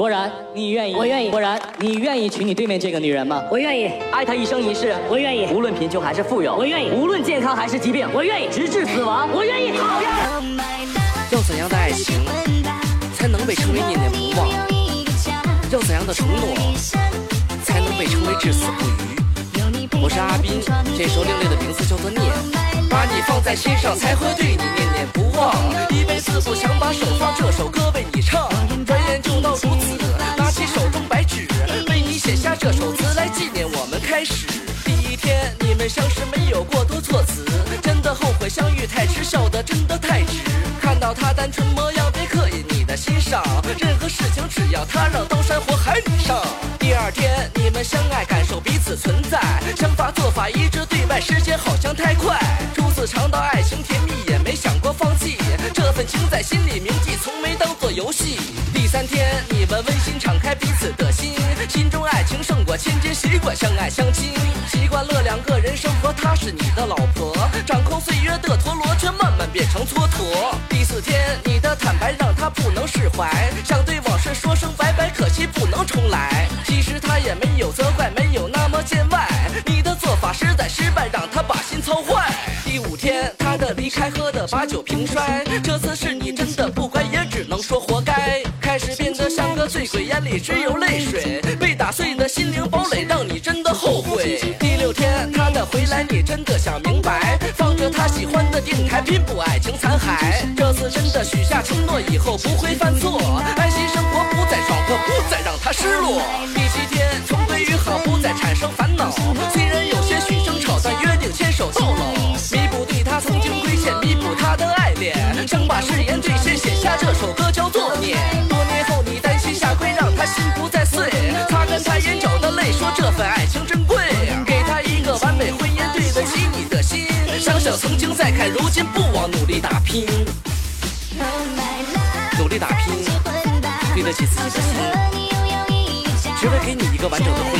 果然，你愿意？我愿意果然，你愿意娶你对面这个女人吗？我愿意，爱她一生一世，我愿意无论贫穷还是富有，我愿意无论健康还是疾病，我愿意直至死亡，我愿意。好呀，要怎样的爱情才能被称为念念不忘？要怎样的承诺才能被称为至死不渝？我是阿斌，这首另类的名字叫做《念》，把你放在心上才会对你念他单纯模样，别刻意你的心上，任何事情只要他让刀山火海你上。第二天你们相爱，感受彼此存在，想法做法一致对外，时间好像太快。初次尝到爱情甜蜜，也没想过放弃，这份情在心里铭记，从没当做游戏。第三天你们温馨敞开彼此的心，心中爱情胜过千金，习惯相爱相亲，习惯了两个人生活，她是你的老婆，掌控岁月的陀螺却慢慢变成蹉跎。不能释怀，想对往事说声拜拜，可惜不能重来。其实他也没有责怪，没有那么见外，你的做法实在失败，让他把心操坏。第五天他的离开喝的把酒瓶摔，这次是你真的不乖，也只能说活该。开始变得像个醉鬼，眼里只有泪水，被打碎的心灵堡垒让你真的后悔。第六天他的回来，你真的想明白，放着他喜欢的电台，拼搏爱情残骸。这诺，以后不会犯错，安心生活，不再闯祸，不再让他失落。第七天重归于好，不再产生烦恼。虽然有些许争吵，但约定牵手到老，弥补对他曾经亏欠，弥补他的爱恋，想把誓言兑现，写下这首歌叫做念。多年后你单膝下跪，让他心不再碎，擦干他眼角的泪，说这份爱情珍贵，给他一个完美婚姻，对得起你的心。想想曾经，再看如今，不忘努力打拼，努力打拼，对得起自己的心，只为给你一个完整的婚姻。